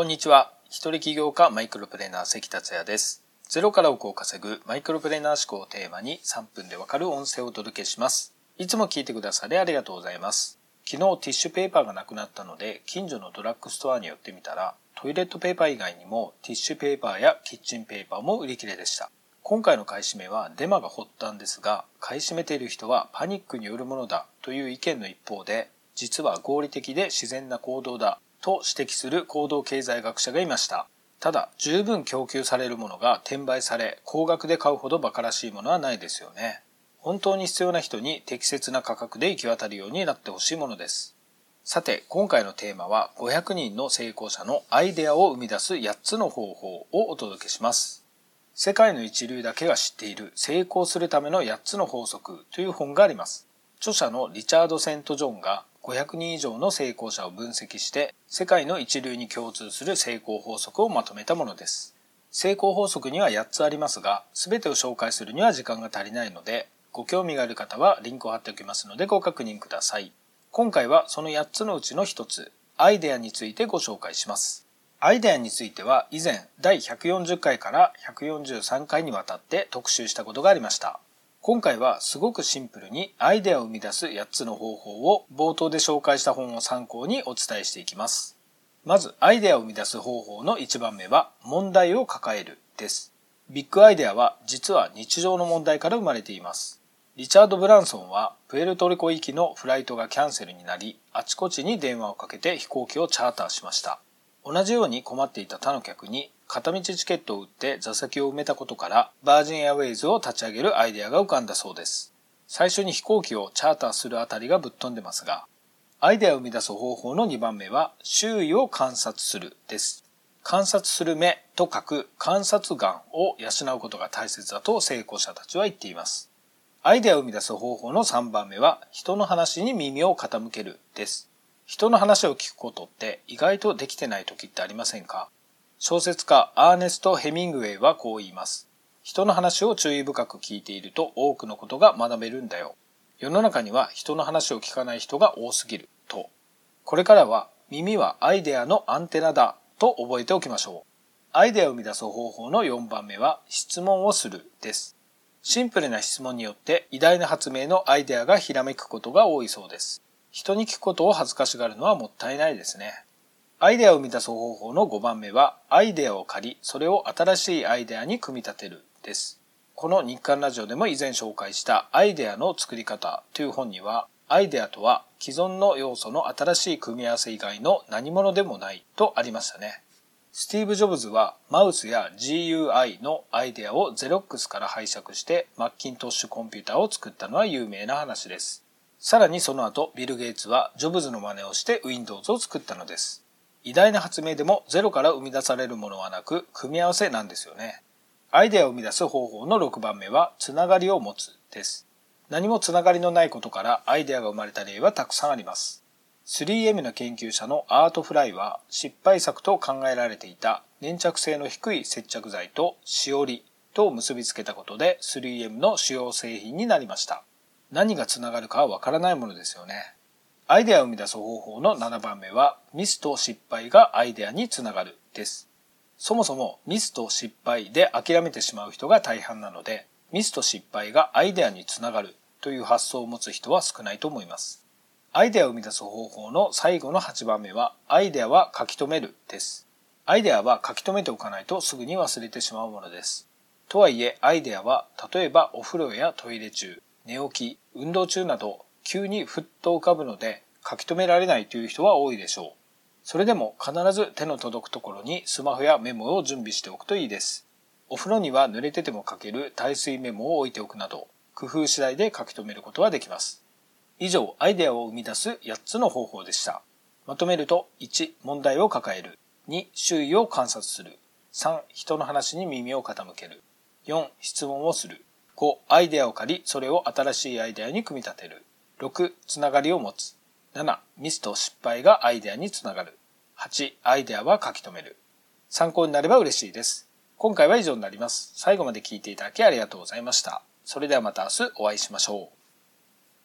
こんにちは。一人起業家マイクロプレーナー関達也です。ゼロから億を稼ぐマイクロプレーナー思考をテーマに3分でわかる音声をお届けします。いつも聞いてくださりありがとうございます。昨日ティッシュペーパーがなくなったので、近所のドラッグストアに寄ってみたら、トイレットペーパー以外にもティッシュペーパーやキッチンペーパーも売り切れでした。今回の買い占めはデマが発端ですが、買い占めている人はパニックによるものだという意見の一方で、実は合理的で自然な行動だと指摘する行動経済学者がいました。ただ、十分供給されるものが転売され、高額で買うほど馬鹿らしいものはないですよね。本当に必要な人に適切な価格で行き渡るようになってほしいものです。さて、今回のテーマは500人の成功者のアイデアを生み出す8つの方法をお届けします。世界の一流だけが知っている成功するための8つの法則という本があります。著者のリチャード・セント・ジョンが500人以上の成功者を分析して世界の一流に共通する成功法則をまとめたものです。成功法則には8つありますが、全てを紹介するには時間が足りないので、ご興味がある方はリンクを貼っておきますのでご確認ください。今回はその8つのうちの1つ、アイデアについてご紹介します。アイデアについては以前第140回から143回にわたって特集したことがありました。今回はすごくシンプルにアイデアを生み出す8つの方法を冒頭で紹介した本を参考にお伝えしていきます。まず、アイデアを生み出す方法の1番目は、問題を抱えるです。ビッグアイデアは実は日常の問題から生まれています。リチャード・ブランソンは、プエルトリコ行きのフライトがキャンセルになり、あちこちに電話をかけて飛行機をチャーターしました。同じように困っていた他の客に片道チケットを売って座席を埋めたことからバージンエアウェイズを立ち上げるアイデアが浮かんだそうです。最初に飛行機をチャーターするあたりがぶっ飛んでますが、アイデアを生み出す方法の2番目は周囲を観察するです。観察する目と書く観察眼を養うことが大切だと成功者たちは言っています。アイデアを生み出す方法の3番目は人の話に耳を傾けるです。人の話を聞くことって意外とできてない時ってありませんか？小説家アーネスト・ヘミングウェイはこう言います。人の話を注意深く聞いていると多くのことが学べるんだよ。世の中には人の話を聞かない人が多すぎると。これからは耳はアイデアのアンテナだと覚えておきましょう。アイデアを生み出す方法の4番目は質問をするです。シンプルな質問によって偉大な発明のアイデアがひらめくことが多いそうです。人に聞くことを恥ずかしがるのはもったいないですね。アイデアを生み出す方法の5番目は、アイデアを借り、それを新しいアイデアに組み立てるです。この日刊ラジオでも以前紹介したアイデアの作り方という本には、アイデアとは既存の要素の新しい組み合わせ以外の何者でもないとありましたね。スティーブ・ジョブズはマウスや GUI のアイデアをゼロックスから拝借してマッキントッシュコンピューターを作ったのは有名な話です。さらにその後、ビル・ゲイツはジョブズの真似をして Windows を作ったのです。偉大な発明でもゼロから生み出されるものはなく、組み合わせなんですよね。アイデアを生み出す方法の6番目は、つながりを持つです。何もつながりのないことからアイデアが生まれた例はたくさんあります。3M の研究者のアート・フライは失敗作と考えられていた粘着性の低い接着剤としおりと結びつけたことで 3M の主要製品になりました。何がつながるかはわからないものですよね。アイデアを生み出す方法の7番目は、ミスと失敗がアイデアにつながるです。そもそもミスと失敗で諦めてしまう人が大半なので、ミスと失敗がアイデアにつながるという発想を持つ人は少ないと思います。アイデアを生み出す方法の最後の8番目は、アイデアは書き留めるです。アイデアは書き留めておかないとすぐに忘れてしまうものです。とはいえ、アイデアは例えばお風呂やトイレ中、寝起き、運動中など急にふっと浮かぶので書き留められないという人は多いでしょう。それでも必ず手の届くところにスマホやメモを準備しておくといいです。お風呂には濡れてても書ける耐水メモを置いておくなど、工夫次第で書き留めることはできます。以上、アイデアを生み出す8つの方法でした。まとめると、1、問題を抱える。2、周囲を観察する。3、人の話に耳を傾ける。4、質問をする。5、アイデアを借り、それを新しいアイデアに組み立てる。6、つながりを持つ。7、ミスと失敗がアイデアにつながる。8、アイデアは書き留める。参考になれば嬉しいです。今回は以上になります。最後まで聞いていただきありがとうございました。それではまた明日お会いしましょう。